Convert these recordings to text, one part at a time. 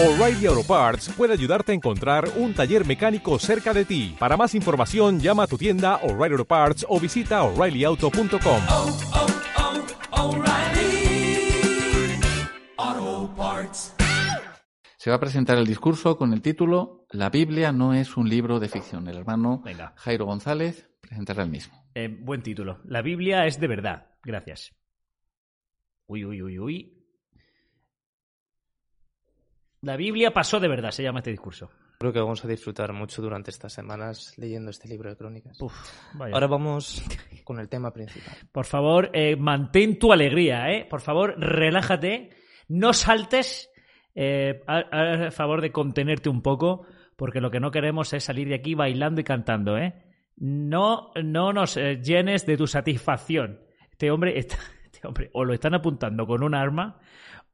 O'Reilly Auto Parts puede ayudarte a encontrar un taller mecánico cerca de ti. Para más información, llama a tu tienda O'Reilly Auto Parts o visita oreillyauto.com. oh, oh, Parts. Se va a presentar el discurso con el título La Biblia no es un libro de ficción. El hermano Venga. Jairo González presentará el mismo. Eh, buen título. La Biblia es de verdad. Gracias. Uy, uy, uy, uy. La Biblia pasó de verdad, se llama este discurso. Creo que vamos a disfrutar mucho durante estas semanas leyendo este libro de crónicas. Uf, vaya. Ahora vamos con el tema principal. Por favor, eh, mantén tu alegría, ¿eh? Por favor, relájate, no saltes. Eh, a, a favor de contenerte un poco, porque lo que no queremos es salir de aquí bailando y cantando, ¿eh? No, no nos eh, llenes de tu satisfacción. Este hombre, está, este hombre, o lo están apuntando con un arma,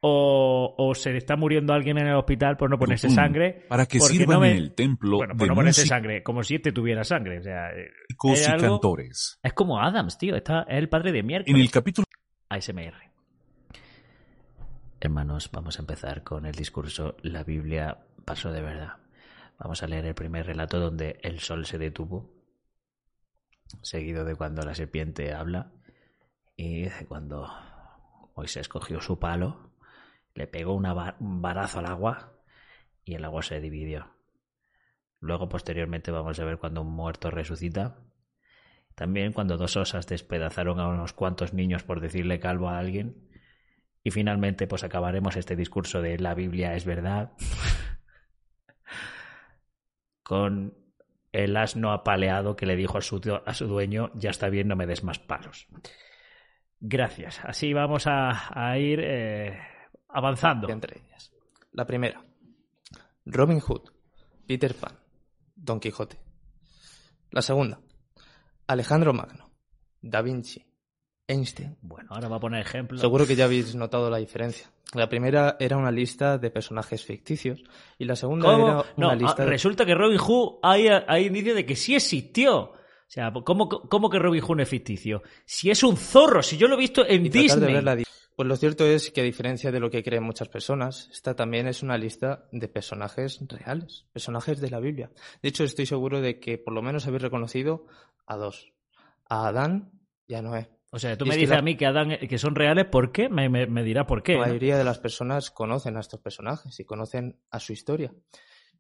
o, o se le está muriendo alguien en el hospital por no ponerse sangre. Para que sirvan no me- en el templo Bueno, de por no ponerse sangre, como si este tuviera sangre. O sea, eh, algo- cantores. es como Adams, tío. Está, es el padre de En miércoles. el capítulo ASMR. Hermanos, vamos a empezar con el discurso La Biblia pasó de verdad. Vamos a leer el primer relato donde el sol se detuvo, seguido de cuando la serpiente habla y de cuando Moisés cogió su palo, le pegó un varazo al agua y el agua se dividió. Luego, posteriormente, vamos a ver cuando un muerto resucita. También cuando dos osas despedazaron a unos cuantos niños por decirle calvo a alguien. Y finalmente, pues acabaremos este discurso de la Biblia es verdad con el asno apaleado que le dijo a su, a su dueño, ya está bien, no me des más palos. Gracias. Así vamos a, a ir eh, avanzando. Entre ellas. La primera. Robin Hood. Peter Pan. Don Quijote. La segunda. Alejandro Magno. Da Vinci. Einstein. Bueno, ahora va a poner ejemplos. Seguro que ya habéis notado la diferencia. La primera era una lista de personajes ficticios y la segunda ¿Cómo? era No, una lista ah, de... resulta que Robin Hood hay, hay indicio de que sí existió. O sea, ¿cómo, cómo que Robin Hood no es ficticio? Si es un zorro, si yo lo he visto en y Disney. Pues lo cierto es que a diferencia de lo que creen muchas personas, esta también es una lista de personajes reales, personajes de la Biblia. De hecho, estoy seguro de que por lo menos habéis reconocido a dos, a Adán y a Noé. O sea, tú Y me dices la- a mí que Adán que son reales, ¿por qué? Me, me- me dirá por qué. La ¿no? mayoría de las personas conocen a estos personajes y conocen a su historia,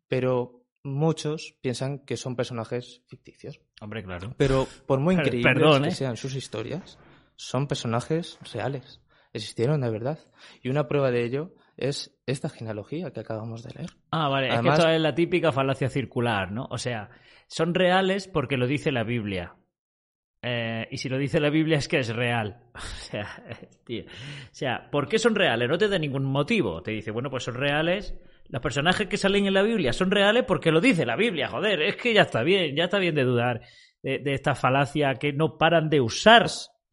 pero muchos piensan que son personajes ficticios. Hombre, claro. Pero por muy increíbles perdón, que ¿eh? sean sus historias, son personajes reales. Existieron de verdad. Y una prueba de ello es esta genealogía que acabamos de leer. Ah, vale. Además- es que esto es la típica falacia circular, ¿no? O sea, son reales porque lo dice la Biblia. Eh, y si lo dice la Biblia es que es real. O sea, tío. O sea, ¿por qué son reales? No te da ningún motivo. Te dice, bueno, pues son reales. Los personajes que salen en la Biblia son reales porque lo dice la Biblia. Joder, es que ya está bien, ya está bien de dudar de, de esta falacia que no paran de usar.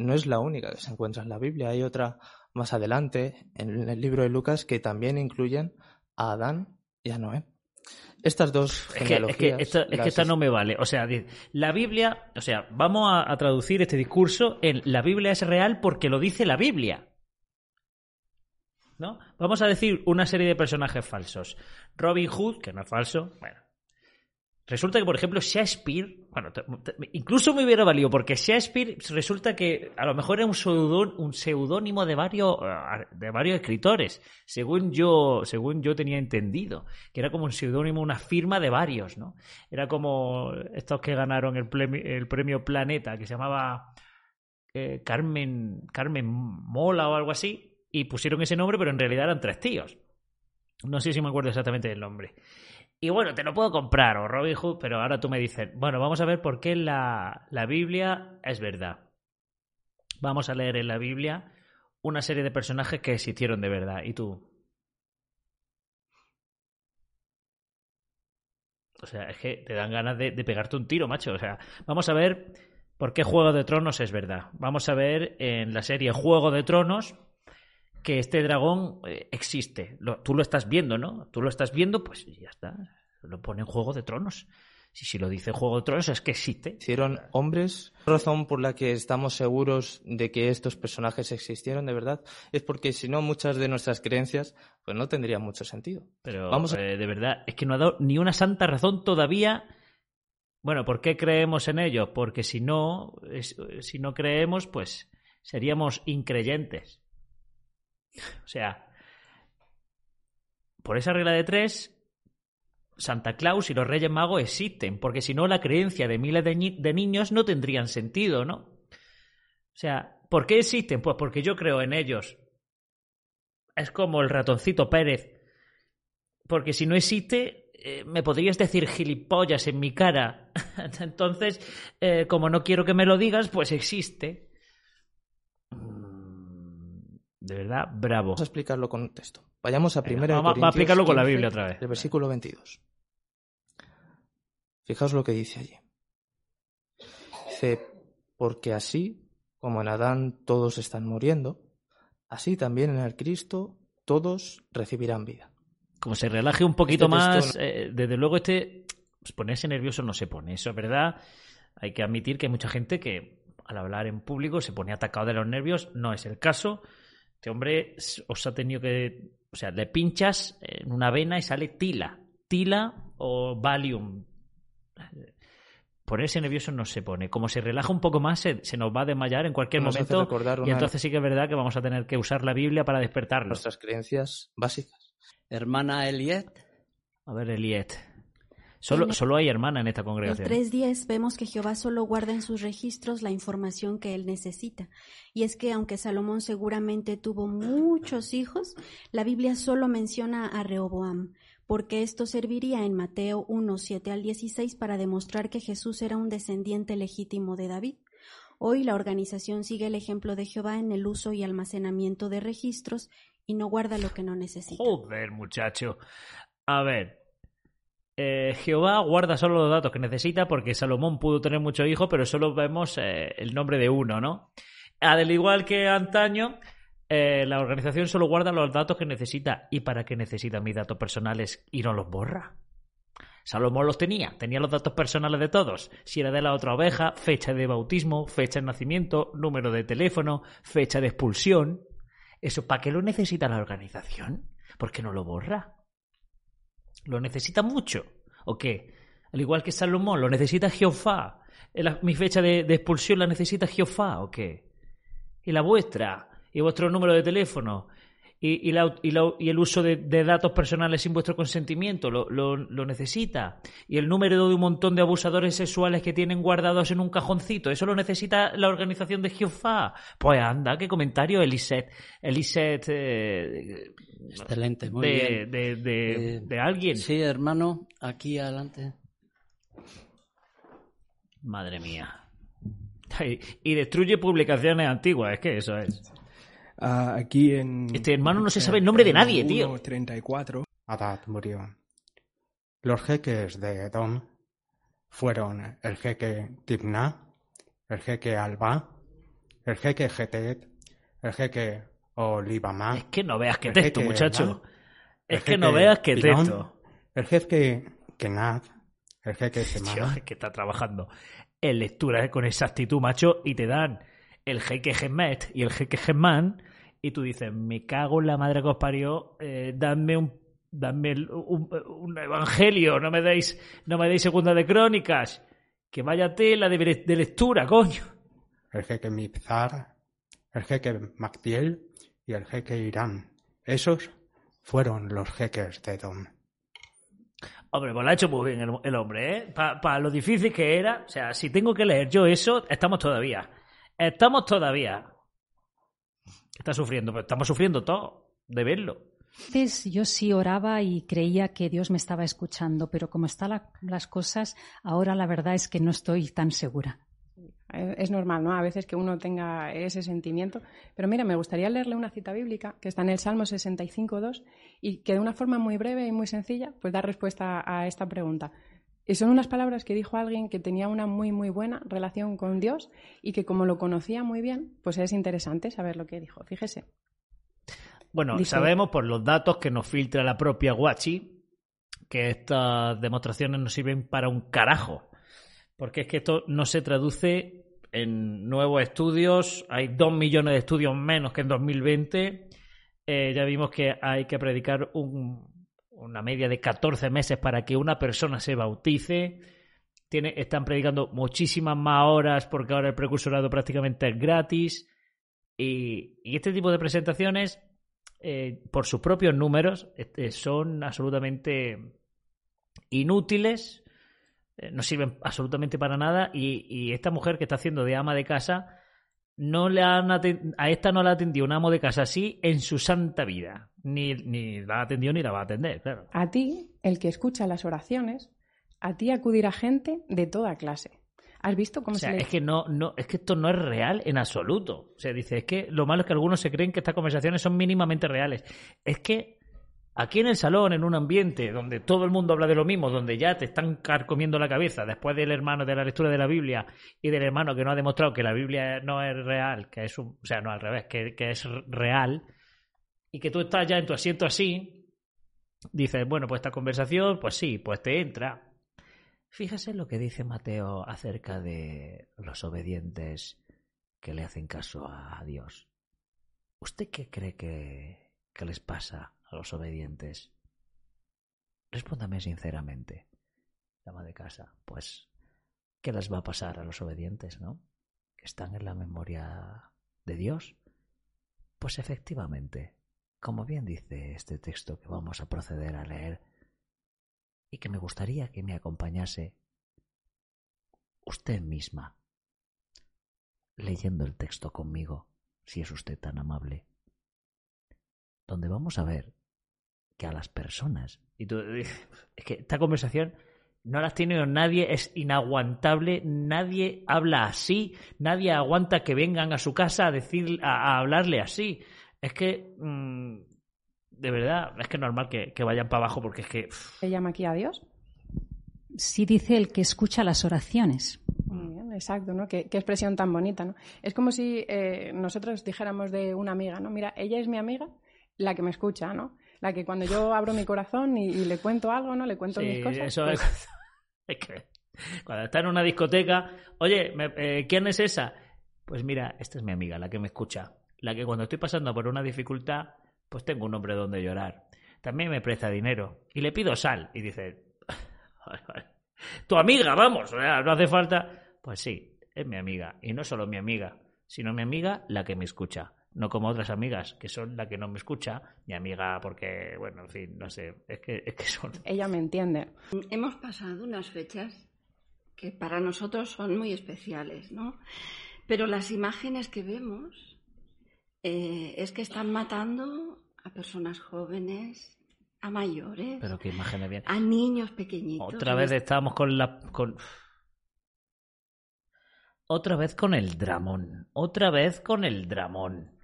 No es la única que se encuentra en la Biblia. Hay otra más adelante, en el libro de Lucas, que también incluyen a Adán y a Noé. Estas dos Es que, es genealogías. que esta, es que las- esta no me vale. O sea, la Biblia, o sea, vamos a, a traducir este discurso en la Biblia es real porque lo dice la Biblia. ¿No? Vamos a decir una serie de personajes falsos. Robin Hood, que no es falso, bueno. Resulta que, por ejemplo, Shakespeare, bueno, incluso me hubiera valido, porque Shakespeare resulta que a lo mejor era un seudón- un seudónimo de varios, eh, de varios escritores, según yo, según yo tenía entendido, que era como un seudónimo, una firma de varios, ¿no? Era como estos que ganaron el premio, el premio Planeta, que se llamaba eh, Carmen, Carmen Mola o algo así, y pusieron ese nombre, pero en realidad eran tres tíos. No sé si me acuerdo exactamente del nombre. Y bueno, te lo puedo comprar, o Robin Hood, pero ahora tú me dices, bueno, vamos a ver por qué la, la Biblia es verdad. Vamos a leer en la Biblia una serie de personajes que existieron de verdad. ¿Y tú? O sea, es que te dan ganas de, de pegarte un tiro, macho. O sea, vamos a ver por qué Juego de Tronos es verdad. Vamos a ver en la serie Juego de Tronos que este dragón eh, existe. Lo- tú lo estás viendo, ¿no? Tú lo estás viendo, pues ya está. Lo pone en Juego de Tronos. Si, si lo dice Juego de Tronos es que existe. hicieron hombres. La razón por la que estamos seguros de que estos personajes existieron de verdad es porque si no muchas de nuestras creencias pues no tendrían mucho sentido. Pero Vamos a- eh, de verdad, es que no ha dado ni una santa razón todavía. Bueno, ¿por qué creemos en ellos? Porque si no, es- si no creemos, pues seríamos increyentes. O sea, por esa regla de tres, Santa Claus y los Reyes Magos existen, porque si no, la creencia de miles de, ni- de niños no tendrían sentido, ¿no? O sea, ¿por qué existen? Pues porque yo creo en ellos. Es como el ratoncito Pérez. Porque si no existe, eh, me podrías decir gilipollas en mi cara. Entonces, eh, como no quiero que me lo digas, pues existe. De verdad, bravo. Vamos a explicarlo con un texto. Vayamos a Venga, primero vamos- a explicarlo con la Biblia otra vez. El versículo 22. Fijaos lo que dice allí. Dice, porque así como en Adán todos están muriendo, así también en el Cristo todos recibirán vida. Como se relaje un poquito Este texto más, eh, desde luego este pues ponerse nervioso no se pone, eso es verdad. Hay que admitir que hay mucha gente que al hablar en público se pone atacado de los nervios, no es el caso. Este hombre os ha tenido que, o sea, le pinchas en una vena y sale tila, tila o Valium. Ponerse nervioso no se pone. Como se relaja un poco más, se, se nos va a desmayar en cualquier Nos momento. Y entonces sí que es verdad que vamos a tener que usar la Biblia para despertarlo. Nuestras creencias básicas. Hermana Eliet, A ver, Eliet. Solo, En- solo hay hermana en esta congregación. 3.10 vemos que Jehová solo guarda en sus registros la información que él necesita. Y es que aunque Salomón seguramente tuvo muchos hijos, la Biblia solo menciona a Rehoboam, porque esto serviría en Mateo 1, 7 al 16 para demostrar que Jesús era un descendiente legítimo de David. Hoy la organización sigue el ejemplo de Jehová en el uso y almacenamiento de registros y no guarda lo que no necesita. Joder, muchacho. A ver. Eh, Jehová guarda solo los datos que necesita porque Salomón pudo tener muchos hijos, pero solo vemos eh, el nombre de uno, ¿no? Al igual que antaño, eh, la organización solo guarda los datos que necesita. ¿Y para qué necesita mis datos personales y no los borra? Salomón los tenía, tenía los datos personales de todos. Si era de la otra oveja, fecha de bautismo, fecha de nacimiento, número de teléfono, fecha de expulsión. ¿Eso para qué lo necesita la organización? ¿Por qué no lo borra? ¿Lo necesita mucho? ¿O qué? Al igual que Salomón, ¿lo necesita Jehová? ¿La- ¿Mi fecha de, de expulsión la necesita Jehová o qué? ¿Y la vuestra? ¿Y vuestro número de teléfono? ¿Y, y la- y la- y el uso de, de datos personales sin vuestro consentimiento? ¿Lo, lo, lo necesita? ¿Y el número de un montón de abusadores sexuales que tienen guardados en un cajoncito? ¿Eso lo necesita la organización de Jehová? Pues anda, qué comentario, Eliset. Eliset... eh, excelente, muy de, bien. de, de- Eh, de alguien. Sí, hermano, aquí adelante. Madre mía. Y destruye publicaciones antiguas, es que eso es. Ah, aquí en. Este hermano no se sabe el nombre de nadie, tío. 34. Adad murió. Los jeques de Edom fueron el jeque Tibná, el jeque Alba, el jeque Getet, el jeque Olivamá, Es que no veas qué texto, muchacho. Es el que no veas qué texto. el jeque Kenaz, el jeque Semana, es que está trabajando en lectura con exactitud, macho, y te dan el jeque Gemet y el jeque Gemán, y tú dices, me cago en la madre que os parió, eh, dadme un dadme un, un evangelio, no me deis, no me deis segunda de crónicas, que vaya tela de, de lectura, coño. el jeque Mipzar, el jeque Mactiel y el jeque Irán. Esos fueron los jeques de Edom. Hombre, pues lo ha hecho muy bien el, el hombre, ¿eh? Para lo difícil que era. O sea, si tengo que leer yo eso, estamos todavía. Estamos todavía. Está sufriendo, pero estamos sufriendo todo de verlo. Antes yo sí oraba y creía que Dios me estaba escuchando, pero como están la- las cosas, ahora la verdad es que no estoy tan segura. Eh, Es normal, ¿no? A veces que uno tenga ese sentimiento. Pero mira, me gustaría leerle una cita bíblica que está en el Salmo 65.2 y que de una forma muy breve y muy sencilla pues da respuesta a esta pregunta. Y son unas palabras que dijo alguien que tenía una muy, muy buena relación con Dios y que como lo conocía muy bien, pues es interesante saber lo que dijo. Fíjese. Bueno, sabemos por los datos que nos filtra la propia Guachi que estas demostraciones no sirven para un carajo. Porque es que esto no se traduce en nuevos estudios. Hay dos millones de estudios menos que en 2020. Eh, ya vimos que hay que predicar un- una media de 14 meses para que una persona se bautice. Están predicando muchísimas más horas porque ahora el precursorado prácticamente es gratis. Y, y este tipo de presentaciones, eh, por sus propios números, este, son absolutamente inútiles, eh, no sirven absolutamente para nada. Y, y esta mujer que está haciendo de ama de casa, no le han a esta no la atendió un amo de casa así en su santa vida. Ni, ni la atendió ni la va a atender, claro. A ti, el que escucha las oraciones, a ti acudirá gente de toda clase. ¿Has visto cómo O sea, se le... es que no, no, es que esto no es real en absoluto. O sea, dice, es que lo malo es que algunos se creen que estas conversaciones son mínimamente reales. Es que aquí en el salón, en un ambiente donde todo el mundo habla de lo mismo, donde ya te están carcomiendo la cabeza después del hermano de la lectura de la Biblia y del hermano que no ha demostrado que la Biblia no es real, que es un, o sea, no al revés, que, que es real, y que tú estás ya en tu asiento así, dices, bueno, pues esta conversación, pues sí, pues te entra. Fíjese lo que dice Mateo acerca de los obedientes que le hacen caso a Dios. ¿Usted qué cree que, que les pasa a los obedientes? Respóndame sinceramente, dama de casa. Pues, ¿qué les va a pasar a los obedientes, no? Que están en la memoria de Dios. Pues efectivamente, como bien dice este texto que vamos a proceder a leer, y que me gustaría que me acompañase usted misma, leyendo el texto conmigo, si es usted tan amable, donde vamos a ver que a las personas, y tú, es que esta conversación no la has tenido nadie, es inaguantable, nadie habla así, nadie aguanta que vengan a su casa a decir, a, a hablarle así. Es que, mm, de verdad, es que es normal que, que vayan para abajo porque es que... ¿Se llama aquí a Dios? Sí dice el que escucha las oraciones. Muy bien, exacto, ¿no? Qué, qué expresión tan bonita, ¿no? Es como si eh, nosotros dijéramos de una amiga, ¿no? Mira, ella es mi amiga, la que me escucha, ¿no? La que cuando yo abro mi corazón y, y le cuento algo, ¿no? Le cuento Sí, mis cosas. eso pues, es, es que cuando está en una discoteca, oye, me- eh, ¿quién es esa? Pues mira, esta es mi amiga, la que me escucha. La que cuando estoy pasando por una dificultad, pues tengo un hombre donde llorar. También me presta dinero. Y le pido sal. Y dice, tu amiga, vamos, no hace falta. Pues sí, es mi amiga. Y no solo mi amiga, sino mi amiga la que me escucha. No como otras amigas, que son la que no me escucha. Mi amiga, porque, bueno, en fin, no sé, es que, es que son Ella me entiende. Hemos pasado unas fechas que para nosotros son muy especiales, ¿no? Pero las imágenes que vemos eh, es que están matando a personas jóvenes, a mayores, Pero qué imágenes bien. a niños pequeñitos. Otra vez estábamos con la. Con... Otra vez con el dramón. Otra vez con el dramón.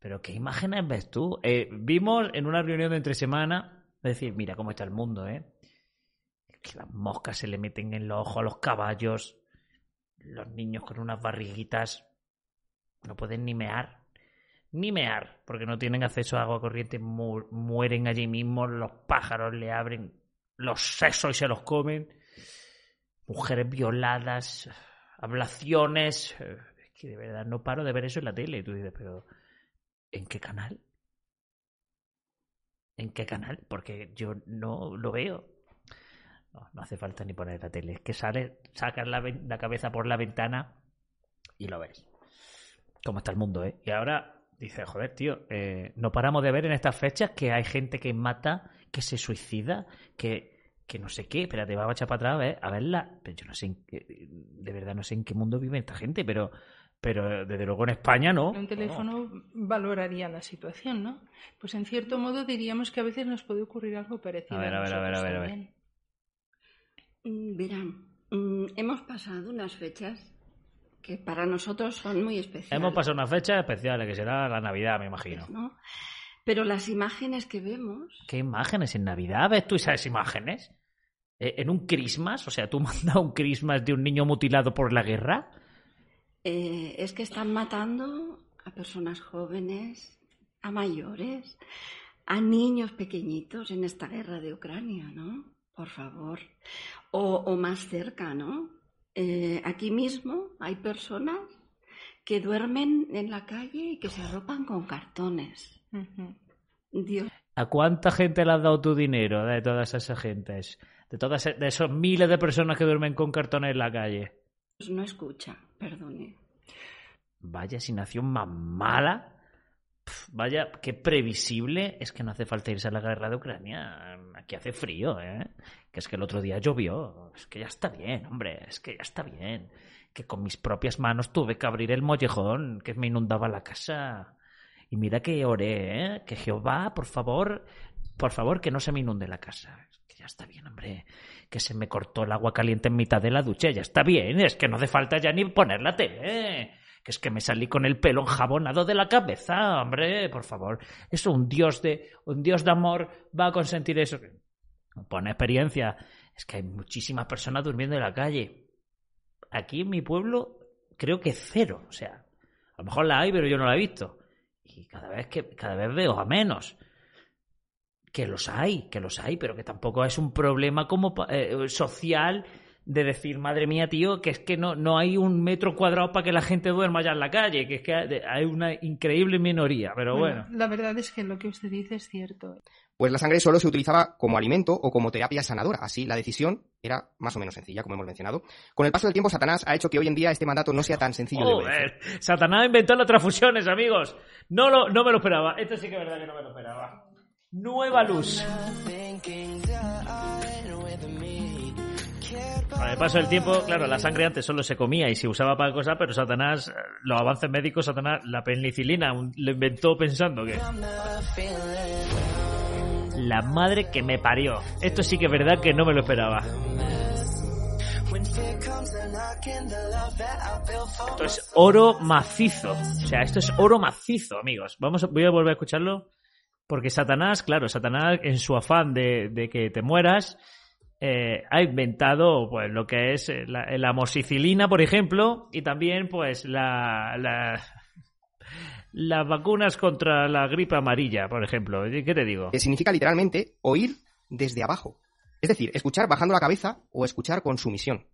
Pero qué imágenes ves tú. Eh, vimos en una reunión de entre semana. Decir, mira cómo está el mundo, ¿eh? Que las moscas se le meten en los ojos a los caballos. Los niños con unas barriguitas. No pueden ni mear. Ni mear. Porque no tienen acceso a agua corriente. mu- mueren allí mismo. Los pájaros le abren los sesos y se los comen. Mujeres violadas. Ablaciones. eh, Es que de verdad no paro de ver eso en la tele. Y tú dices, pero ¿en qué canal? ¿En qué canal? Porque yo no lo veo. No, hace falta ni poner la tele. Es que sale, sacas la, cabeza por la ventana y lo ves. Cómo está el mundo, ¿eh? Y ahora dices, joder, tío, eh, no paramos de ver en estas fechas que hay gente que mata, que se suicida, que, que no sé qué. Espérate, vamos a echar para atrás ver- a verla. Pero yo no sé, en qué- de verdad no sé en qué mundo vive esta gente, pero, pero desde luego en España no. Un teléfono valoraría la situación, ¿no? Pues en cierto modo diríamos que a veces nos puede ocurrir algo parecido. A ver, a ver, a ver, a ver, a ver. nosotros Mm, Verán, mm, hemos pasado unas fechas que para nosotros son muy especiales. Hemos pasado una fecha especial, que será la Navidad, me imagino. ¿no? Pero las imágenes que vemos ¿Qué imágenes en Navidad? ¿Ves tú esas imágenes? Eh, ¿En un Christmas? O sea, ¿tú mandas un Christmas de un niño mutilado por la guerra? Eh, es que están matando a personas jóvenes, a mayores, a niños pequeñitos en esta guerra de Ucrania, ¿no? Por favor. O, o más cerca, ¿no? Eh, aquí mismo hay personas que duermen en la calle y que se arropan con cartones. Dios ¿A cuánta gente le has dado tu dinero de todas esas gentes? De todas de esos miles de personas que duermen con cartones en la calle. No escucha, perdone. Vaya asignación más mala. Vaya, qué previsible. Es que no hace falta irse a la guerra de Ucrania. Aquí hace frío, ¿eh? Que es que el otro día llovió. Es que ya está bien, hombre. Es que ya está bien. Que con mis propias manos tuve que abrir el mollejón que me inundaba la casa. Y mira que oré, ¿eh? Que Jehová, por favor, por favor, que no se me inunde la casa. Ya está bien, hombre. Que se me cortó el agua caliente en mitad de la ducha. Ya está bien. Es que no hace falta ya ni poner la tele. Que es que me salí con el pelo enjabonado de la cabeza, hombre, por favor. Eso un dios de un dios de amor va a consentir eso. Pone experiencia. Es que hay muchísimas personas durmiendo en la calle. Aquí en mi pueblo creo que cero, o sea, a lo mejor la hay, pero yo no la he visto. Y cada vez que cada vez veo a menos. Que los hay, que los hay, pero que tampoco es un problema como pa- eh, social de decir, madre mía, tío, que es que no, no hay un metro cuadrado para que la gente duerma ya en la calle, que es que hay una increíble minoría, pero bueno. La verdad es que lo que usted dice es cierto. Pues la sangre solo se utilizaba como alimento o como terapia sanadora. Así, la decisión era más o menos sencilla, como hemos mencionado. Con el paso del tiempo, Satanás ha hecho que hoy en día este mandato no sea tan sencillo de obedecer. Joder, Satanás inventó las transfusiones, amigos. No, lo, no me lo esperaba. Esto sí que es verdad que no me lo esperaba. Nueva luz. Con el paso del tiempo, claro, la sangre antes solo se comía y se usaba para cosas, pero Satanás, eh, los avances médicos, Satanás, la penicilina lo inventó pensando que... La madre que me parió. Esto sí que es verdad que no me lo esperaba. Esto es oro macizo. O sea, esto es oro macizo, amigos. Vamos, voy a volver a escucharlo. Porque Satanás, claro, Satanás en su afán de, que te mueras, eh, ha inventado pues lo que es eh, la, la amoxicilina, por ejemplo, y también pues la, la- las vacunas contra la gripe amarilla, por ejemplo. ¿Qué te digo? Que significa literalmente oír desde abajo. Es decir, escuchar bajando la cabeza o escuchar con sumisión.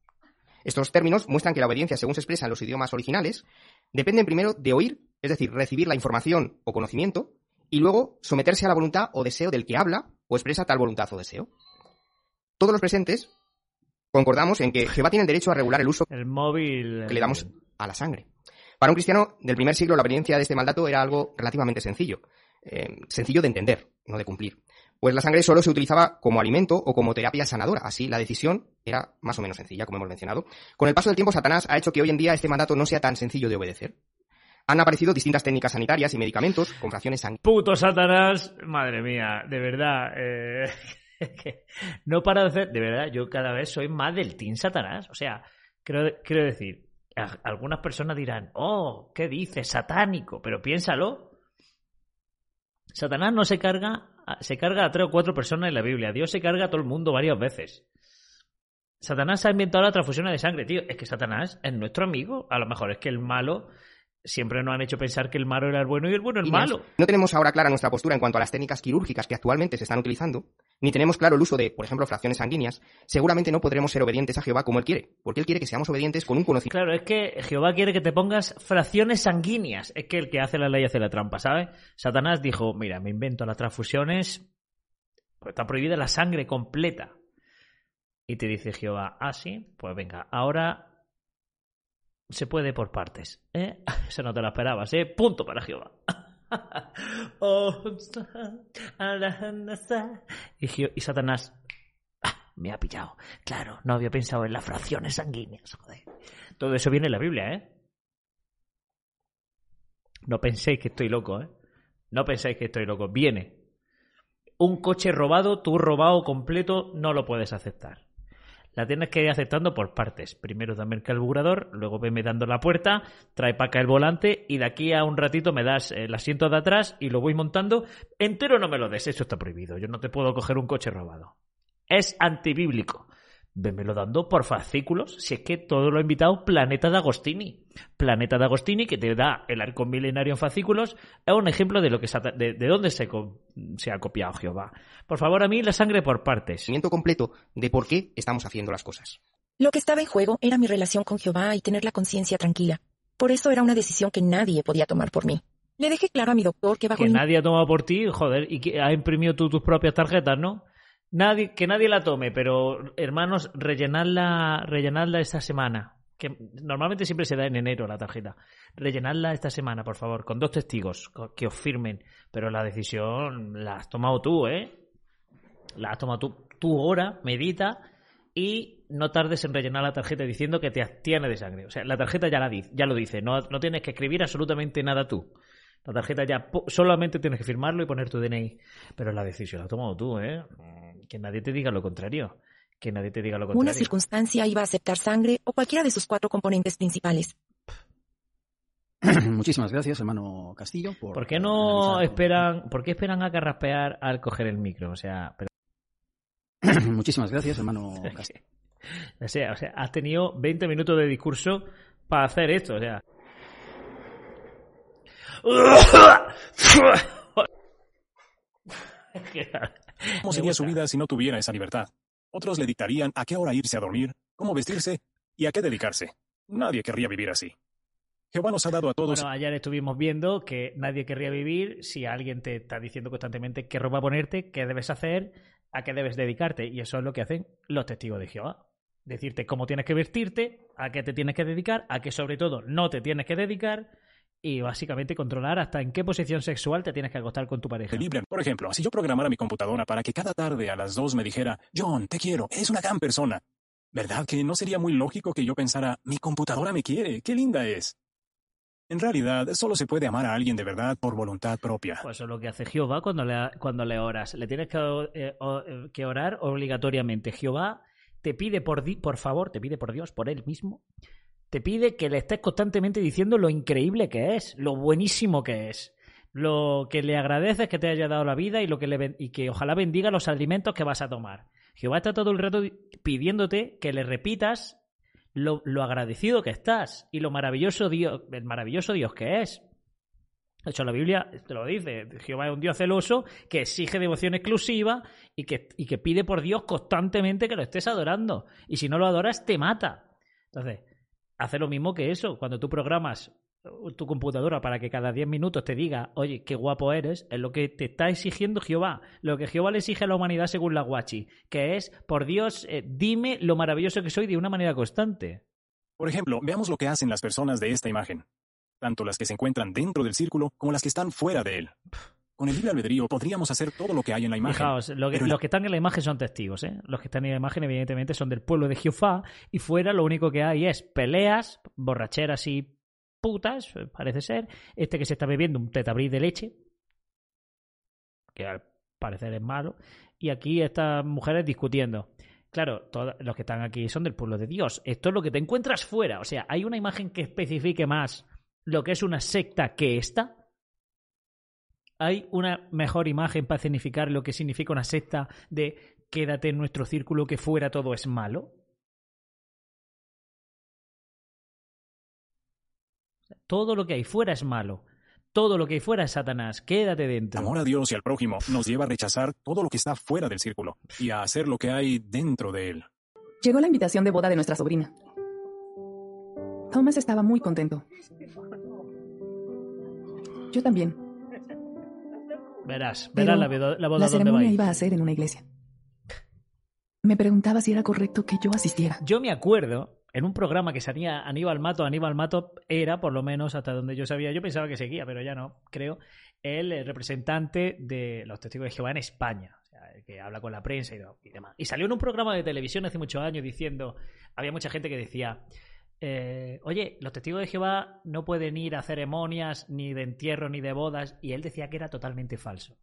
Estos términos muestran que la obediencia, según se expresa en los idiomas originales, dependen primero de oír, es decir, recibir la información o conocimiento, y luego someterse a la voluntad o deseo del que habla o expresa tal voluntad o deseo. Todos los presentes concordamos en que Jehová tiene el derecho a regular el uso El móvil. que le damos a la sangre. Para un cristiano del primer siglo, la obediencia de este mandato era algo relativamente sencillo. Eh, sencillo de entender, no de cumplir. Pues la sangre solo se utilizaba como alimento o como terapia sanadora. Así, la decisión era más o menos sencilla, como hemos mencionado. Con el paso del tiempo, Satanás ha hecho que hoy en día este mandato no sea tan sencillo de obedecer. Han aparecido distintas técnicas sanitarias y medicamentos con fracciones sanguíneas. Puto Satanás, madre mía, de verdad. eh, no para de hacer, de verdad, yo cada vez soy más del Team Satanás. O sea, quiero, quiero decir, algunas personas dirán, oh, ¿qué dices? Satánico, pero piénsalo. Satanás no se carga, se carga a tres o cuatro personas en la Biblia. Dios se carga a todo el mundo varias veces. Satanás ha inventado la transfusión de sangre, tío. Es que Satanás es nuestro amigo. A lo mejor es que el malo siempre nos han hecho pensar que el malo era el bueno y el bueno el malo. No tenemos ahora clara nuestra postura en cuanto a las técnicas quirúrgicas que actualmente se están utilizando, ni tenemos claro el uso de, por ejemplo, fracciones sanguíneas, seguramente no podremos ser obedientes a Jehová como Él quiere, porque Él quiere que seamos obedientes con un conocimiento. Claro, es que Jehová quiere que te pongas fracciones sanguíneas. Es que el que hace la ley hace la trampa, ¿sabes? Satanás dijo, mira, me invento las transfusiones, pues está prohibida la sangre completa. Y te dice Jehová, ah, sí, pues venga, ahora se puede por partes. ¿eh? Eso no te lo esperabas, ¿eh? Punto para Jehová. Y Satanás ah, me ha pillado. Claro, no había pensado en las fracciones sanguíneas, joder. Todo eso viene en la Biblia, ¿eh? No penséis que estoy loco, ¿eh? No penséis que estoy loco. Viene. Un coche robado, tú robado completo, no lo puedes aceptar. La tienes que ir aceptando por partes. Primero dame el carburador, luego veme dando la puerta, trae para acá el volante y de aquí a un ratito me das el asiento de atrás y lo voy montando. Entero no me lo des, eso está prohibido. Yo no te puedo coger un coche robado. Es antibíblico. Vémelo dando por fascículos. Si es que todo lo ha invitado Planeta de Agostini. Planeta de Agostini, que te da el arco milenario en fascículos, es un ejemplo de lo que se ha- de, de dónde se, se ha copiado Jehová. Por favor, a mí la sangre por partes. completo de por qué estamos haciendo las cosas. Lo que estaba en juego era mi relación con Jehová y tener la conciencia tranquila. Por eso era una decisión que nadie podía tomar por mí. Le dejé claro a mi doctor que bajo Que nadie ha tomado por ti, joder, y que has imprimido tú tus propias tarjetas, ¿no? Nadie, que nadie la tome, pero hermanos, rellenadla, rellenadla esta semana. Que normalmente siempre se da en enero la tarjeta. Rellenadla esta semana, por favor, con dos testigos que os firmen. Pero la decisión la has tomado tú, ¿eh? La has tomado tú. Tú hora, medita y no tardes en rellenar la tarjeta diciendo que te abstiene de sangre. O sea, la tarjeta ya, la ya lo dice. No, no tienes que escribir absolutamente nada tú. La tarjeta ya solamente tienes que firmarlo y poner tu DNI. Pero la decisión la has tomado tú, ¿eh? Que nadie te diga lo contrario. Que nadie te diga lo una contrario. circunstancia iba a aceptar sangre o cualquiera de sus cuatro componentes principales. Muchísimas gracias, hermano Castillo, por... ¿Por qué no esperan, por qué esperan a carraspear al coger el micro? O sea, pero- Muchísimas gracias, hermano Castillo. o sea, o sea, has tenido 20 minutos de discurso para hacer esto, o sea. ¿Cómo sería su vida si no tuviera esa libertad? Otros le dictarían a qué hora irse a dormir, cómo vestirse y a qué dedicarse. Nadie querría vivir así. Jehová nos ha dado a todos Bueno, ayer estuvimos viendo que nadie querría vivir si alguien te está diciendo constantemente qué ropa ponerte, qué debes hacer, a qué debes dedicarte. Y eso es lo que hacen los testigos de Jehová. Decirte cómo tienes que vestirte, a qué te tienes que dedicar, a qué sobre todo no te tienes que dedicar y básicamente controlar hasta en qué posición sexual te tienes que acostar con tu pareja. Por ejemplo, si yo programara mi computadora para que cada tarde a las dos me dijera, John, te quiero, eres una gran persona. ¿Verdad que no sería muy lógico que yo pensara, mi computadora me quiere, qué linda es? En realidad, solo se puede amar a alguien de verdad por voluntad propia. Pues eso es lo que hace Jehová cuando le, cuando le oras. Le tienes que, eh, o- eh, que orar obligatoriamente. Jehová te pide por, di- por favor, te pide por Dios, por él mismo, te pide que le estés constantemente diciendo lo increíble que es, lo buenísimo que es, lo que le agradeces que te haya dado la vida y, lo que le, y que ojalá bendiga los alimentos que vas a tomar. Jehová está todo el rato di- pidiéndote que le repitas lo, lo agradecido que estás y lo maravilloso Dios, el maravilloso Dios que es. De hecho, la Biblia te lo dice. Jehová es un Dios celoso que exige devoción exclusiva y que, y que pide por Dios constantemente que lo estés adorando. Y si no lo adoras, te mata. Entonces, hace lo mismo que eso. Cuando tú programas tu computadora para que cada 10 minutos te diga, oye, qué guapo eres, es lo que te está exigiendo Jehová. Lo que Jehová le exige a la humanidad según la Guachi, que es, por Dios, eh, dime lo maravilloso que soy de una manera constante. Por ejemplo, veamos lo que hacen las personas de esta imagen. Tanto las que se encuentran dentro del círculo como las que están fuera de él. Con el libre albedrío podríamos hacer todo lo que hay en la imagen. Fijaos, lo que- pero los que están en la imagen son testigos, ¿eh? Los que están en la imagen, evidentemente, son del pueblo de Jehová, y fuera lo único que hay es peleas, borracheras y putas, parece ser. Este que se está bebiendo un tetabriz de leche, que al parecer es malo, y aquí estas mujeres discutiendo. Claro, todos los que están aquí son del pueblo de Dios. Esto es lo que te encuentras fuera. O sea, ¿hay una imagen que especifique más lo que es una secta que esta? ¿Hay una mejor imagen para significar lo que significa una secta de quédate en nuestro círculo que fuera todo es malo? Todo lo que hay fuera es malo. Todo lo que hay fuera es Satanás. Quédate dentro. Amor a Dios y al prójimo nos lleva a rechazar todo lo que está fuera del círculo y a hacer lo que hay dentro de él. Llegó la invitación de boda de nuestra sobrina. Thomas estaba muy contento. Yo también. Verás, verás la, boda- la boda la donde va a ceremonia ir. iba a ser en una iglesia. Me preguntaba si era correcto que yo asistiera. Yo me acuerdo en un programa que salía Aníbal Mato, Aníbal Mato era, por lo menos hasta donde yo sabía, yo pensaba que seguía, pero ya no, creo, el eh, representante de los testigos de Jehová en España, o sea, el que habla con la prensa y demás. Y salió en un programa de televisión hace muchos años diciendo, había mucha gente que decía, eh, oye, los testigos de Jehová no pueden ir a ceremonias ni de entierro ni de bodas, y él decía que era totalmente falso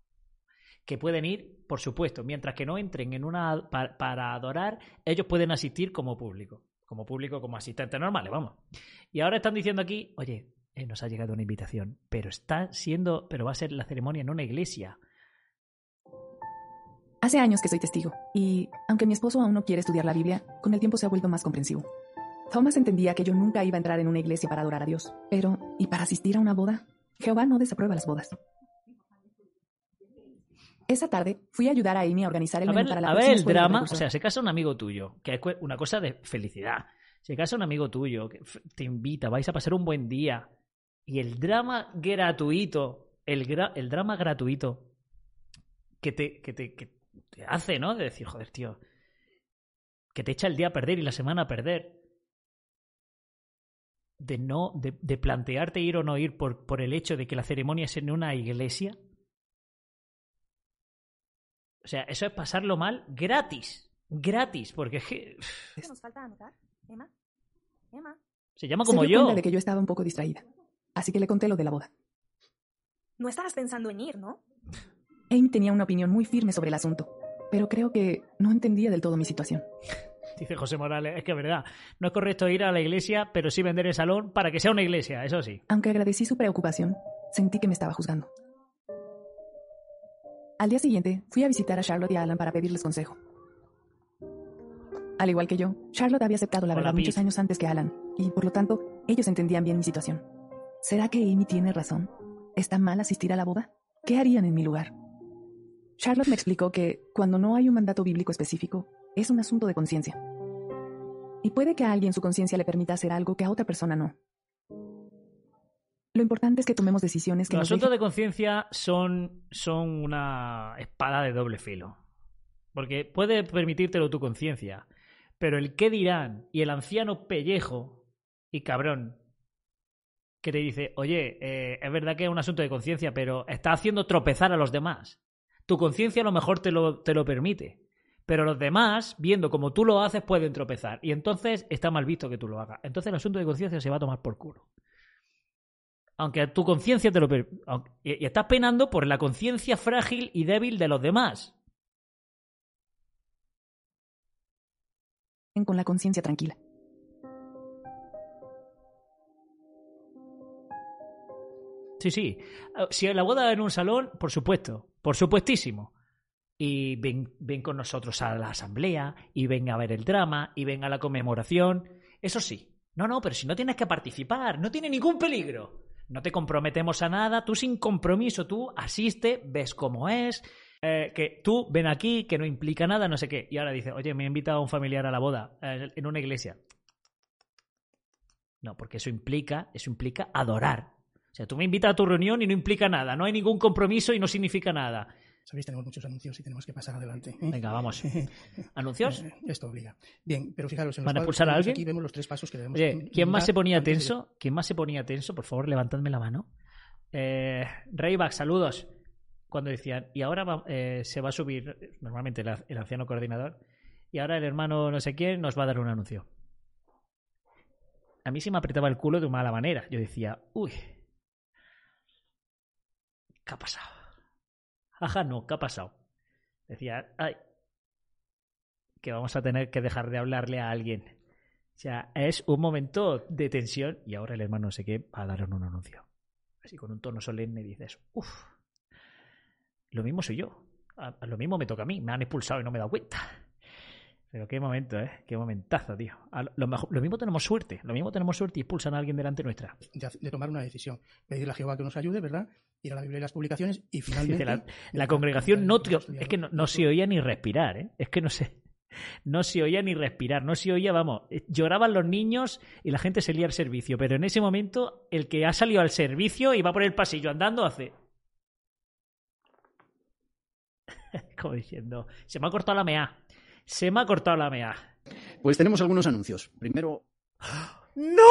que pueden ir, por supuesto, mientras que no entren en una pa- para, adorar, ellos pueden asistir como público, como público, como asistentes normales, vamos. Y ahora están diciendo aquí, oye, eh, nos ha llegado una invitación, pero está siendo, pero va a ser la ceremonia en una iglesia. Hace años que soy testigo, y aunque mi esposo aún no quiere estudiar la Biblia, con el tiempo se ha vuelto más comprensivo. Thomas entendía que yo nunca iba a entrar en una iglesia para adorar a Dios, pero ¿y para asistir a una boda? Jehová no desaprueba las bodas. Esa tarde fui a ayudar a Amy a organizar el A menú ver, para la a ver el drama, o sea, se casa un amigo tuyo, que es una cosa de felicidad. Se casa un amigo tuyo, que te invita, vais a pasar un buen día. Y el drama gratuito, el, gra- el drama gratuito que te, que, te, que te hace, ¿no? De decir, joder, tío, que te echa el día a perder y la semana a perder. De no, de, de plantearte ir o no ir por, por el hecho de que la ceremonia es en una iglesia. O sea, eso es pasarlo mal gratis. Gratis, porque es que ¿Qué nos falta anotar? ¿Emma? ¿Emma? se llama Se como dio yo. cuenta de que yo estaba un poco distraída, así que le conté lo de la boda. No estabas pensando en ir, ¿no? Amy tenía una opinión muy firme sobre el asunto, pero creo que no entendía del todo mi situación. Dice José Morales, es que es verdad, no es correcto ir a la iglesia, pero sí vender el salón para que sea una iglesia, eso sí. Aunque agradecí su preocupación, sentí que me estaba juzgando. Al día siguiente, fui a visitar a Charlotte y a Alan para pedirles consejo. Al igual que yo, Charlotte había aceptado la Hola, verdad muchos años antes que Alan, y por lo tanto, ellos entendían bien mi situación. ¿Será que Amy tiene razón? ¿Está mal asistir a la boda? ¿Qué harían en mi lugar? Charlotte me explicó que, cuando no hay un mandato bíblico específico, es un asunto de conciencia. Y puede que a alguien su conciencia le permita hacer algo que a otra persona no. Lo importante es que tomemos decisiones que Los asuntos dejen- de conciencia son, son una espada de doble filo. Porque puede permitírtelo tu conciencia, pero el qué dirán y el anciano pellejo y cabrón que te dice, oye, eh, es verdad que es un asunto de conciencia, pero está haciendo tropezar a los demás. Tu conciencia a lo mejor te lo, te lo permite, pero los demás, viendo como tú lo haces, pueden tropezar. Y entonces está mal visto que tú lo hagas. Entonces el asunto de conciencia se va a tomar por culo. Aunque tu conciencia te lo... Y estás penando por la conciencia frágil y débil de los demás. con la conciencia tranquila. Sí, sí. Ah, Si la boda en un salón, por supuesto, por supuestísimo. Y ven, ven con nosotros a la asamblea, y ven a ver el drama, y ven a la conmemoración. Eso sí. No, no, pero si no tienes que participar, no tiene ningún peligro. No te comprometemos a nada, tú sin compromiso, tú asiste, ves cómo es, eh, que tú ven aquí, que no implica nada, no sé qué. Y ahora dice, oye, me ha invitado un familiar a la boda eh, en una iglesia. No, porque eso implica, eso implica adorar. O sea, tú me invitas a tu reunión y no implica nada, no hay ningún compromiso y no significa nada. Sabéis, tenemos muchos anuncios y tenemos que pasar adelante. ¿eh? Venga, vamos. ¿Anuncios? Eh, Esto obliga. Bien, pero fijaros, en los ¿Van a expulsar a alguien? Aquí vemos los tres pasos que debemos Oye, ¿quién más se ponía de- tenso? ¿Quién más se ponía tenso? Por favor, levantadme la mano. Eh, Rayback, saludos. Cuando decían, y ahora va- eh, se va a subir, normalmente el, el anciano coordinador, y ahora el hermano no sé quién nos va a dar un anuncio. A mí se me apretaba el culo de mala manera. Yo decía, uy, ¿qué ha pasado? Ajá, no, ¿qué ha pasado? Decía, ay, que vamos a tener que dejar de hablarle a alguien. O sea, es un momento de tensión y ahora el hermano no sé qué va a dar un anuncio. Así con un tono solemne dices, uff, lo mismo soy yo. Lo mismo me toca a mí. Me han expulsado y no me he dado cuenta. Pero qué momento, ¿eh? Qué momentazo, tío. Lo, lo mejor- lo mismo tenemos suerte. Lo mismo tenemos suerte y expulsan a alguien delante nuestra. de, de tomar una decisión. Pedirle a Jehová que nos ayude, ¿verdad? Ir a la Biblia y las publicaciones y finalmente... la, la congregación no, es que no, no se oía ni respirar, ¿eh? Es que no sé. No se oía ni respirar, no se oía, vamos, eh, lloraban los niños y la gente salía al servicio, pero en ese momento el que ha salido al servicio y va por el pasillo andando hace... Como diciendo, se me ha cortado la mea, se me ha cortado la mea. Pues tenemos algunos anuncios. Primero... ¡No!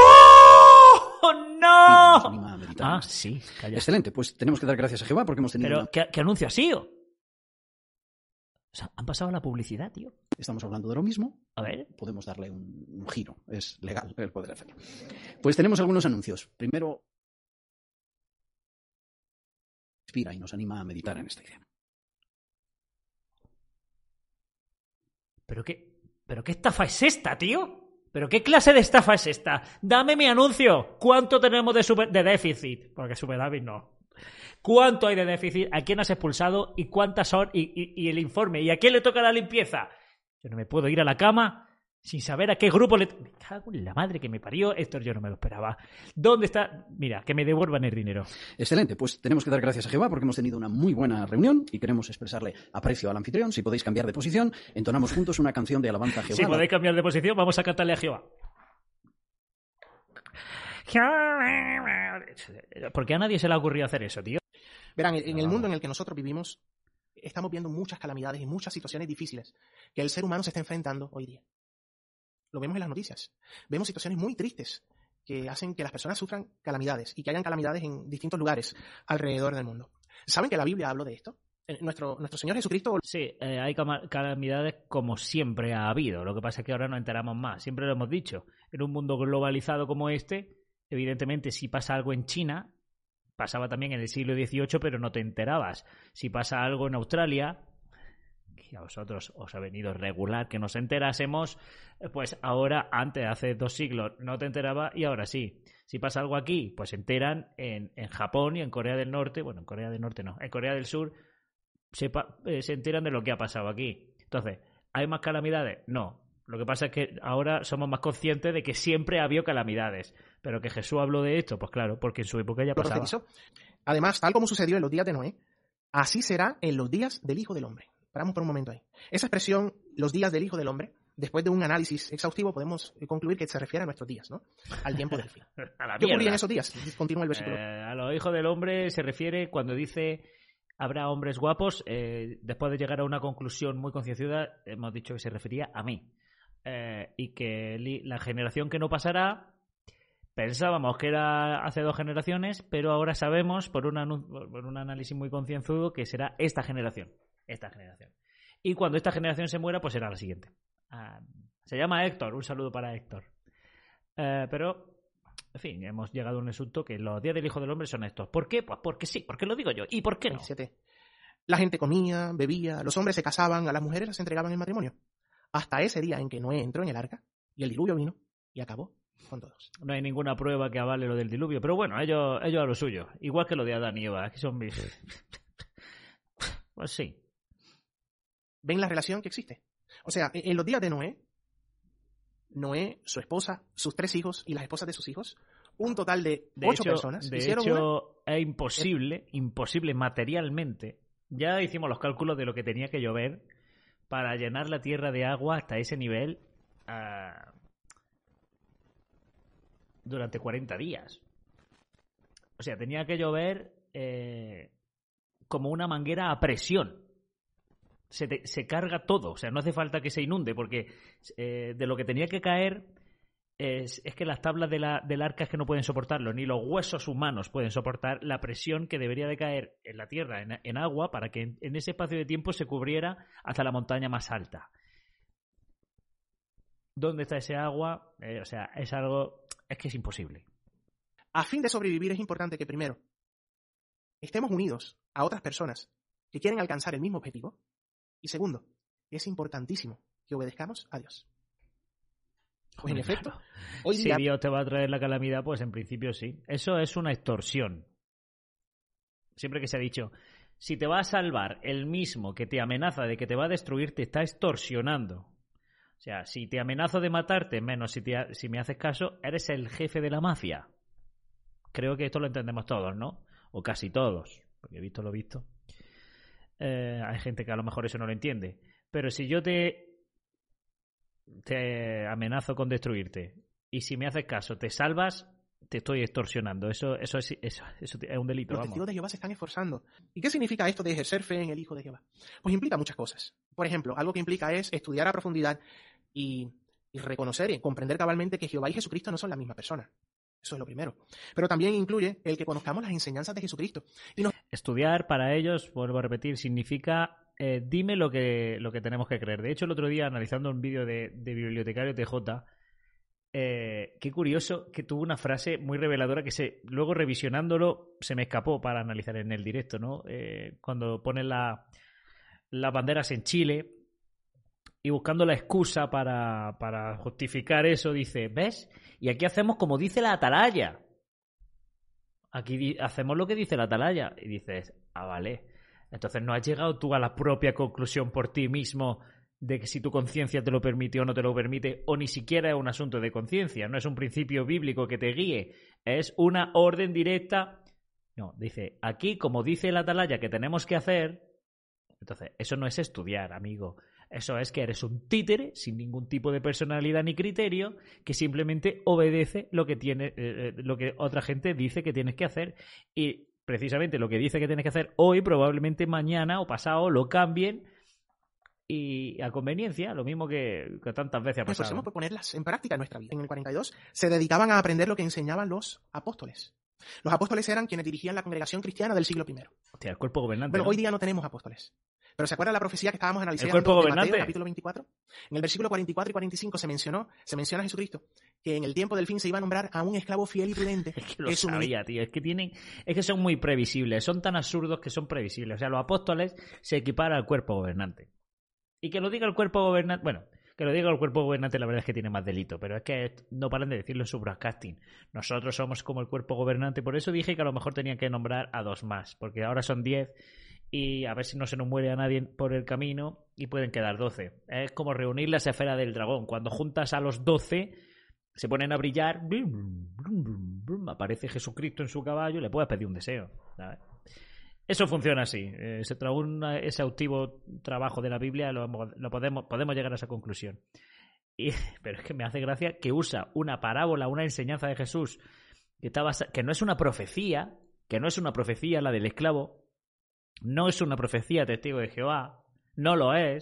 ¡No! Ah, sí, calla. Excelente, pues tenemos que dar gracias a Jehová porque hemos tenido Pero, una- ¿qué, qué anuncio ha sido? O sea, han pasado la publicidad, tío. Estamos hablando de lo mismo. A ver. Podemos darle un, un giro. Es legal el poder hacerlo. Pues tenemos algunos anuncios. Primero, inspira y nos anima a meditar en esta idea. ¿Pero qué, ¿Pero qué estafa es esta, tío? ¿Pero qué clase de estafa es esta? Dame mi anuncio. ¿Cuánto tenemos de, super- de déficit? Porque superávit no. ¿Cuánto hay de déficit? ¿A quién has expulsado? ¿Y cuántas son? Y, y- y el informe. ¿Y a quién le toca la limpieza? Yo no me puedo ir a la cama sin saber a qué grupo le... Me cago en la madre que me parió. Esto yo no me lo esperaba. ¿Dónde está? Mira, que me devuelvan el dinero. Excelente, pues tenemos que dar gracias a Jehová porque hemos tenido una muy buena reunión y queremos expresarle aprecio al anfitrión. Si podéis cambiar de posición, entonamos juntos una canción de alabanza a Jehová. Si podéis cambiar de posición, vamos a cantarle a Jehová. ¿Por qué a nadie se le ha ocurrido hacer eso, tío? Verán, en el mundo en el que nosotros vivimos, estamos viendo muchas calamidades y muchas situaciones difíciles que el ser humano se está enfrentando hoy día. Lo vemos en las noticias. Vemos situaciones muy tristes que hacen que las personas sufran calamidades y que hayan calamidades en distintos lugares alrededor del mundo. ¿Saben que la Biblia habló de esto? Eh, Nuestro, nuestro Señor Jesucristo Sí, eh, hay calamidades como siempre ha habido. Lo que pasa es que ahora nos enteramos más. Siempre lo hemos dicho. En un mundo globalizado como este, evidentemente, si pasa algo en China, pasaba también en el siglo XVIII, pero no te enterabas. Si pasa algo en Australia, que a vosotros os ha venido regular que nos enterásemos, eh, pues ahora, antes, hace dos siglos, no te enteraba y ahora sí. Si pasa algo aquí, pues se enteran en, en Japón y en Corea del Norte, bueno, en Corea del Norte no, en Corea del Sur sepa- eh, se enteran de lo que ha pasado aquí. Entonces, ¿hay más calamidades? No. Lo que pasa es que ahora somos más conscientes de que siempre ha habido calamidades. Pero que Jesús habló de esto, pues claro, porque en su época ya pasaba. Además, tal como sucedió en los días de Noé, así será en los días del Hijo del Hombre. Paramos por un momento ahí. Esa expresión, los días del Hijo del Hombre, después de un análisis exhaustivo, podemos concluir que se refiere a nuestros días, ¿no? Al tiempo del fin. A la ¿Qué ocurría en esos días? Continúa el versículo. Eh, a los hijos del hombre se refiere cuando dice habrá hombres guapos. eh, después de llegar a una conclusión muy concienzuda, hemos dicho que se refería a mí. Eh, y que la generación que no pasará, pensábamos que era hace dos generaciones, pero ahora sabemos por un, anu- por un análisis muy concienzudo que será esta generación. Esta generación. Y cuando esta generación se muera, pues será la siguiente. Ah, se llama Héctor, un saludo para Héctor. Eh, pero en fin, hemos llegado a un asunto que los días del Hijo del Hombre son estos. ¿Por qué? Pues porque sí, porque lo digo yo. ¿Y por qué no? La gente comía, bebía, los hombres se casaban, a las mujeres las entregaban en matrimonio. Hasta ese día en que Noé entró en el arca y el diluvio vino y acabó con todos. No hay ninguna prueba que avale lo del diluvio. Pero bueno, ellos, ellos a lo suyo. Igual que lo de Adán y Eva, que son mis... Pues sí. ¿Ven la relación que existe? O sea, en en los días de Noé, Noé, su esposa, sus tres hijos y las esposas de sus hijos, un total de, De ocho hecho, personas, de hicieron hecho es imposible, imposible materialmente. Ya hicimos los cálculos de lo que tenía que llover para llenar la tierra de agua hasta ese nivel ah, durante 40 días. O sea, tenía que llover eh, como una manguera a presión. Se, te- carga todo, o sea, no hace falta que se inunde, porque eh, de lo que tenía que caer es, que las tablas de la, del arca es que no pueden soportarlo, ni los huesos humanos pueden soportar la presión que debería de caer en la tierra, en, agua, para que en, en ese espacio de tiempo se cubriera hasta la montaña más alta. ¿Dónde está ese agua? Eh, o sea, es algo... Es que es imposible. A fin de sobrevivir es importante que primero estemos unidos a otras personas que quieren alcanzar el mismo objetivo. Y segundo, es importantísimo que obedezcamos a Dios. Pues en efecto, hoy si Dios te va a traer la calamidad, pues en principio sí. Eso es una extorsión. Siempre que se ha dicho, si te va a salvar el mismo que te amenaza de que te va a destruir, te está extorsionando. O sea, si te amenazo de matarte, menos si, te ha- si me haces caso, eres el jefe de la mafia. Creo que esto lo entendemos todos, ¿no? O casi todos, porque he visto lo visto. Eh, hay gente que a lo mejor eso no lo entiende. Pero si yo te te amenazo con destruirte y si me haces caso te salvas, te estoy extorsionando. Eso, eso, es, eso, eso es un delito. los Vamos. testigos de Jehová se están esforzando. ¿Y qué significa esto de ejercer fe en el Hijo de Jehová? Pues implica muchas cosas. Por ejemplo, algo que implica es estudiar a profundidad y, y reconocer y comprender cabalmente que Jehová y Jesucristo no son la misma persona. Eso es lo primero. Pero también incluye el que conozcamos las enseñanzas de Jesucristo. Y Estudiar para ellos, vuelvo a repetir, significa eh, dime lo que, lo que tenemos que creer. De hecho, el otro día, analizando un vídeo de, de Bibliotecario TJ, eh, qué curioso que tuvo una frase muy reveladora que se luego revisionándolo se me escapó para analizar en el directo, ¿no? Eh, cuando ponen la, las banderas en Chile y buscando la excusa para, para justificar eso, dice, ¿ves? Y aquí hacemos como dice la atalaya. aquí hacemos lo que dice la atalaya. Y dices, ah, vale. Entonces no has llegado tú a la propia conclusión por ti mismo de que si tu conciencia te lo permite o no te lo permite, o ni siquiera es un asunto de conciencia, no es un principio bíblico que te guíe, es una orden directa. No, dice, aquí como dice la atalaya que tenemos que hacer, entonces eso no es estudiar, amigo. Eso es que eres un títere sin ningún tipo de personalidad ni criterio que simplemente obedece lo que tiene eh, eh, lo que otra gente dice que tienes que hacer y precisamente lo que dice que tienes que hacer hoy probablemente mañana o pasado lo cambien y a conveniencia, lo mismo que, que tantas veces ha pasado. por ponerlas en práctica en nuestra vida. En el 42 se dedicaban a aprender lo que enseñaban los apóstoles. Los apóstoles eran quienes dirigían la congregación cristiana del siglo I. Hostia, el cuerpo gobernante. Bueno, ¿no? hoy día no tenemos apóstoles. Pero ¿se acuerdan la profecía que estábamos analizando gobernante? Mateo, capítulo 24? En el versículo 44 y 45 se mencionó, se menciona a Jesucristo, que en el tiempo del fin se iba a nombrar a un esclavo fiel y prudente. Lo que mini- sabía, tío. Es que tienen, es que son muy previsibles, son tan absurdos que son previsibles. O sea, los apóstoles se equiparan al cuerpo gobernante. Y que lo diga el cuerpo gobernante, bueno, que lo diga el cuerpo gobernante la verdad es que tiene más delito, pero es que no paran de decirlo en su broadcasting. Nosotros somos como el cuerpo gobernante, por eso dije que a lo mejor tenían que nombrar a dos más, porque ahora son diez y a ver si no se nos muere a nadie por el camino y pueden quedar doce. Es como reunir las esferas del dragón. Cuando juntas a los doce, se ponen a brillar, brum, brum, brum, aparece Jesucristo en su caballo y le puedes pedir un deseo. Eso funciona así. Eh, se tras un exhaustivo trabajo de la Biblia lo, lo podemos, podemos llegar a esa conclusión. Y- pero es que me hace gracia que usa una parábola, una enseñanza de Jesús que, está basa- que no es una profecía, que no es una profecía la del esclavo, no es una profecía testigo de Jehová, no lo es,